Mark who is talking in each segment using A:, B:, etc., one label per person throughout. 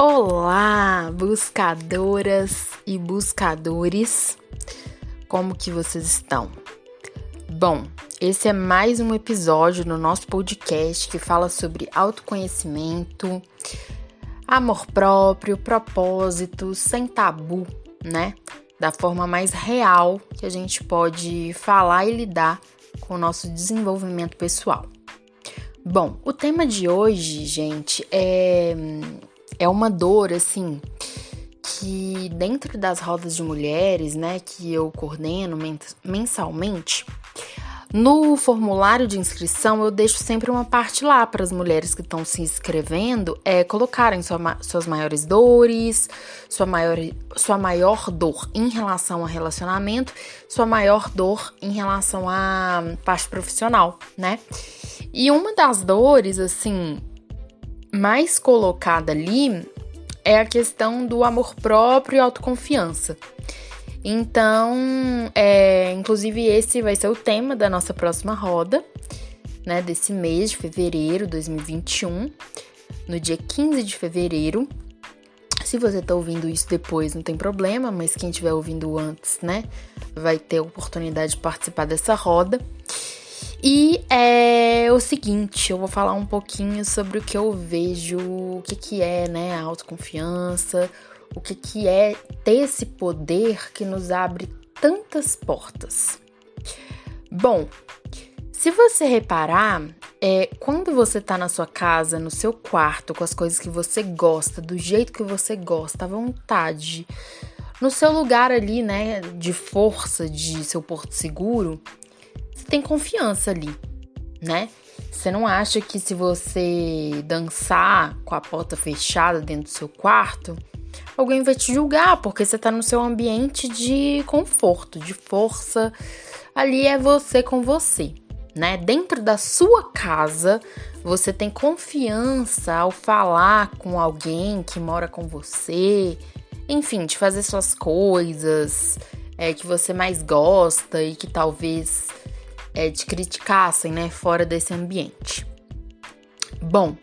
A: Olá, buscadoras e buscadores. Como que vocês estão? Bom, esse é mais um episódio no nosso podcast que fala sobre autoconhecimento, amor próprio, propósito, sem tabu, né? Da forma mais real que a gente pode falar e lidar com o nosso desenvolvimento pessoal. Bom, o tema de hoje, gente, é é uma dor, assim, que dentro das rodas de mulheres, né, que eu coordeno mensalmente, no formulário de inscrição eu deixo sempre uma parte lá para as mulheres que estão se inscrevendo é, colocarem sua, suas maiores dores, sua maior, sua maior dor em relação a relacionamento, sua maior dor em relação à parte profissional, né? E uma das dores, assim, mais colocada ali é a questão do amor próprio e autoconfiança. Então, é, inclusive esse vai ser o tema da nossa próxima roda, né, desse mês de fevereiro de 2021, no dia 15 de fevereiro. Se você tá ouvindo isso depois, não tem problema, mas quem estiver ouvindo antes, né, vai ter a oportunidade de participar dessa roda. E é o seguinte, eu vou falar um pouquinho sobre o que eu vejo, o que, que é né, a autoconfiança, o que, que é ter esse poder que nos abre tantas portas. Bom, se você reparar, é, quando você tá na sua casa, no seu quarto, com as coisas que você gosta, do jeito que você gosta, à vontade, no seu lugar ali, né, de força, de seu porto seguro, tem confiança ali, né? Você não acha que se você dançar com a porta fechada dentro do seu quarto, alguém vai te julgar, porque você tá no seu ambiente de conforto, de força. Ali é você com você, né? Dentro da sua casa, você tem confiança ao falar com alguém que mora com você, enfim, de fazer suas coisas é, que você mais gosta e que talvez é, te criticassem, né, fora desse ambiente. Bom,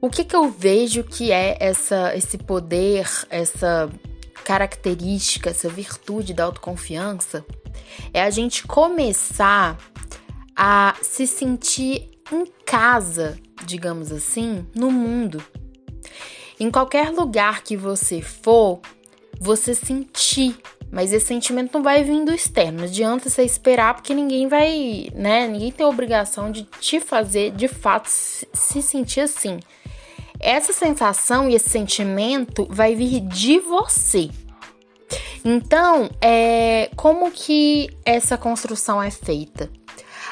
A: o que, que eu vejo que é essa, esse poder, essa característica, essa virtude da autoconfiança? É a gente começar a se sentir em casa, digamos assim, no mundo. Em qualquer lugar que você for, você sentir mas esse sentimento não vai vir do externo. Não adianta você esperar, porque ninguém vai, né? Ninguém tem a obrigação de te fazer de fato se sentir assim. Essa sensação e esse sentimento vai vir de você. Então, é, como que essa construção é feita?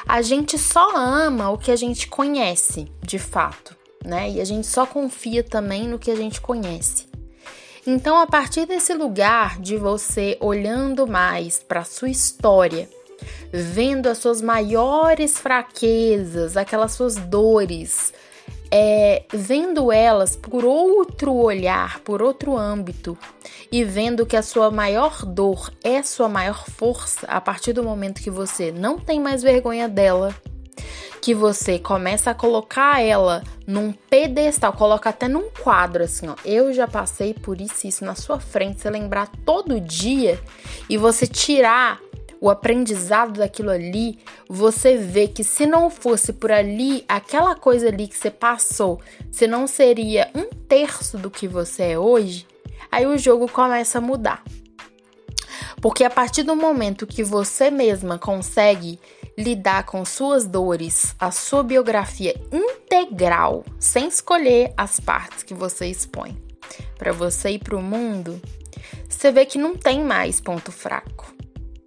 A: A gente só ama o que a gente conhece, de fato, né? E a gente só confia também no que a gente conhece. Então, a partir desse lugar de você olhando mais para sua história, vendo as suas maiores fraquezas, aquelas suas dores, é, vendo elas por outro olhar, por outro âmbito, e vendo que a sua maior dor é sua maior força, a partir do momento que você não tem mais vergonha dela, que você começa a colocar ela num pedestal, coloca até num quadro assim, ó. Eu já passei por isso isso na sua frente, você lembrar todo dia e você tirar o aprendizado daquilo ali, você vê que se não fosse por ali, aquela coisa ali que você passou, você não seria um terço do que você é hoje, aí o jogo começa a mudar. Porque a partir do momento que você mesma consegue lidar com suas dores, a sua biografia integral, sem escolher as partes que você expõe para você ir para o mundo, você vê que não tem mais ponto fraco.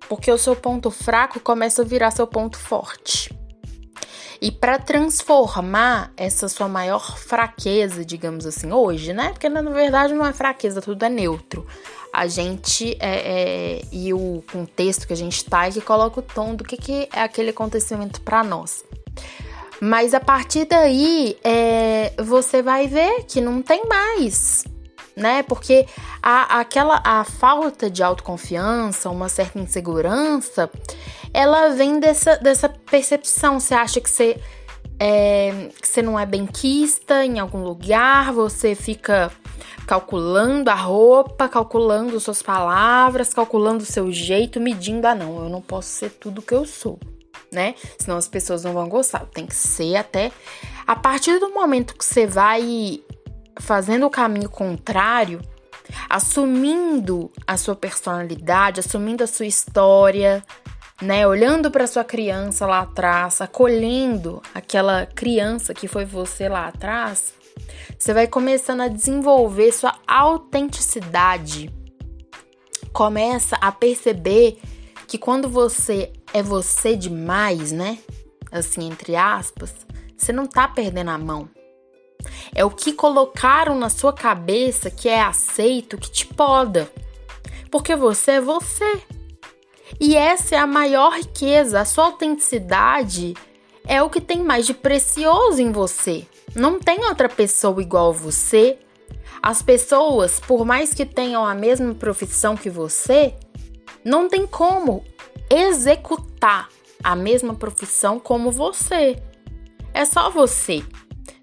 A: Porque o seu ponto fraco começa a virar seu ponto forte. E para transformar essa sua maior fraqueza, digamos assim, hoje, né? Porque na verdade não é fraqueza, tudo é neutro a gente é, é, e o contexto que a gente tá e que coloca o tom do que, que é aquele acontecimento para nós. Mas a partir daí, é, você vai ver que não tem mais, né? Porque a, aquela a falta de autoconfiança, uma certa insegurança, ela vem dessa, dessa percepção. Você acha que você é, você não é benquista em algum lugar, você fica calculando a roupa, calculando suas palavras, calculando o seu jeito, medindo, ah não, eu não posso ser tudo que eu sou, né? Senão as pessoas não vão gostar. Tem que ser até a partir do momento que você vai fazendo o caminho contrário, assumindo a sua personalidade, assumindo a sua história, né? Olhando para sua criança lá atrás, acolhendo aquela criança que foi você lá atrás, você vai começando a desenvolver sua autenticidade. Começa a perceber que quando você é você demais, né? Assim, entre aspas, você não tá perdendo a mão. É o que colocaram na sua cabeça que é aceito que te poda. Porque você é você. E essa é a maior riqueza, a sua autenticidade é o que tem mais de precioso em você. Não tem outra pessoa igual a você. As pessoas, por mais que tenham a mesma profissão que você, não tem como executar a mesma profissão como você. É só você.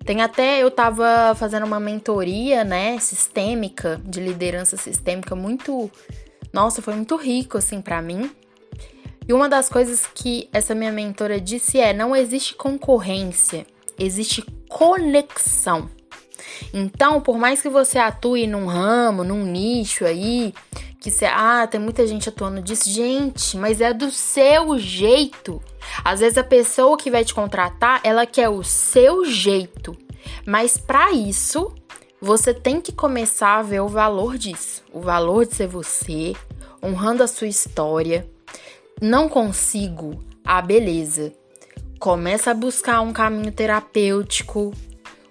A: Tem até eu tava fazendo uma mentoria, né, sistêmica, de liderança sistêmica muito nossa, foi muito rico assim para mim. E uma das coisas que essa minha mentora disse é: não existe concorrência, existe conexão. Então, por mais que você atue num ramo, num nicho aí, que você, ah, tem muita gente atuando disso, gente, mas é do seu jeito. Às vezes a pessoa que vai te contratar, ela quer o seu jeito. Mas para isso, você tem que começar a ver o valor disso, o valor de ser você, honrando a sua história, não consigo, ah, beleza. Começa a buscar um caminho terapêutico,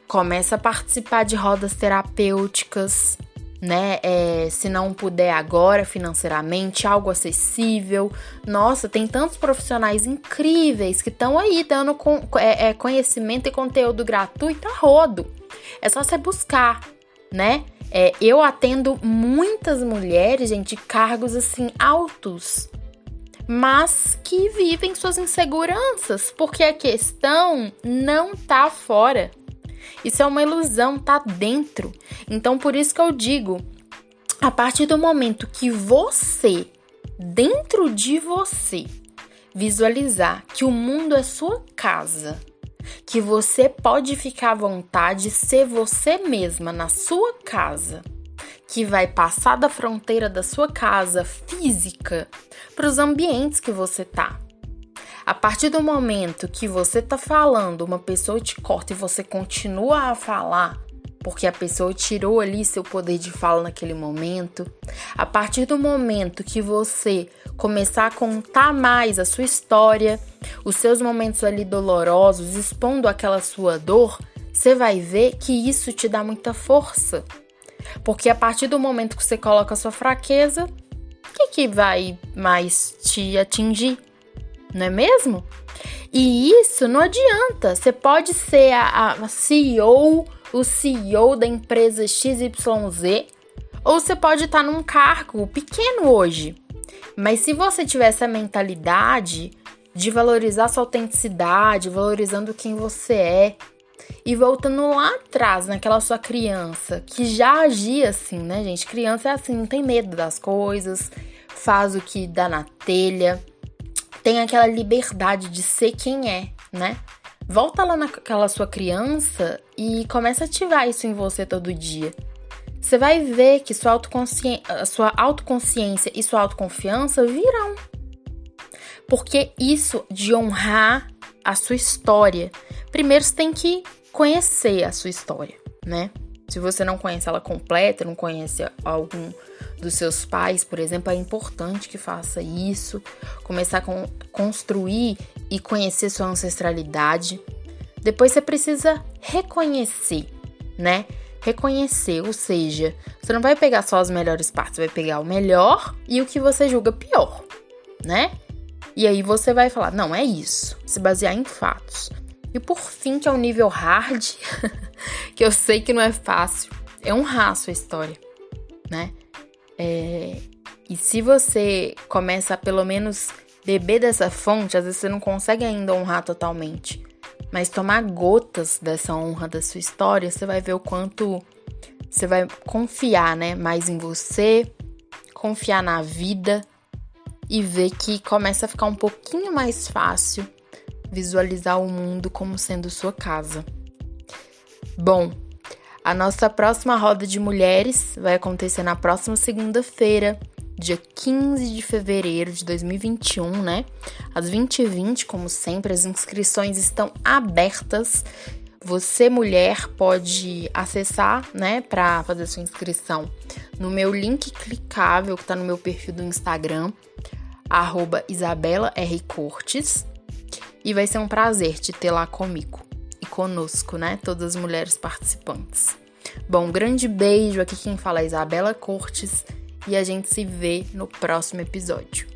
A: começa a participar de rodas terapêuticas, né? É, se não puder agora financeiramente, algo acessível. Nossa, tem tantos profissionais incríveis que estão aí dando com, é, é, conhecimento e conteúdo gratuito a rodo. É só você buscar, né? É, eu atendo muitas mulheres, gente, de cargos assim altos mas que vivem suas inseguranças, porque a questão não tá fora. Isso é uma ilusão, tá dentro. Então, por isso que eu digo, a partir do momento que você, dentro de você, visualizar que o mundo é sua casa, que você pode ficar à vontade de ser você mesma na sua casa, que vai passar da fronteira da sua casa física para os ambientes que você tá. A partir do momento que você tá falando, uma pessoa te corta e você continua a falar, porque a pessoa tirou ali seu poder de fala naquele momento. A partir do momento que você começar a contar mais a sua história, os seus momentos ali dolorosos, expondo aquela sua dor, você vai ver que isso te dá muita força. Porque a partir do momento que você coloca a sua fraqueza, o que, que vai mais te atingir? Não é mesmo? E isso não adianta. Você pode ser a, a CEO, o CEO da empresa XYZ, ou você pode estar num cargo pequeno hoje. Mas se você tiver essa mentalidade de valorizar sua autenticidade, valorizando quem você é, e voltando lá atrás, naquela sua criança, que já agia assim, né, gente? Criança é assim, não tem medo das coisas, faz o que dá na telha, tem aquela liberdade de ser quem é, né? Volta lá naquela sua criança e começa a ativar isso em você todo dia. Você vai ver que sua, autoconsciência, sua autoconsciência e sua autoconfiança virão. Porque isso de honrar a sua história, primeiro você tem que conhecer a sua história, né? Se você não conhece ela completa, não conhece algum dos seus pais, por exemplo, é importante que faça isso, começar a construir e conhecer sua ancestralidade. Depois você precisa reconhecer, né? Reconhecer, ou seja, você não vai pegar só as melhores partes, vai pegar o melhor e o que você julga pior, né? E aí você vai falar, não, é isso, se basear em fatos. E por fim, que é o nível hard, que eu sei que não é fácil, é honrar a sua história, né? É... E se você começa a pelo menos beber dessa fonte, às vezes você não consegue ainda honrar totalmente. mas tomar gotas dessa honra da sua história, você vai ver o quanto você vai confiar, né, mais em você, confiar na vida e ver que começa a ficar um pouquinho mais fácil visualizar o mundo como sendo sua casa. Bom, a nossa próxima roda de mulheres vai acontecer na próxima segunda-feira, dia 15 de fevereiro de 2021, né? Às 20h20, como sempre, as inscrições estão abertas. Você, mulher, pode acessar, né, para fazer sua inscrição no meu link clicável que está no meu perfil do Instagram, arroba Isabela R. Cortes. E vai ser um prazer te ter lá comigo e conosco, né? Todas as mulheres participantes. Bom, um grande beijo. Aqui quem fala é Isabela Cortes e a gente se vê no próximo episódio.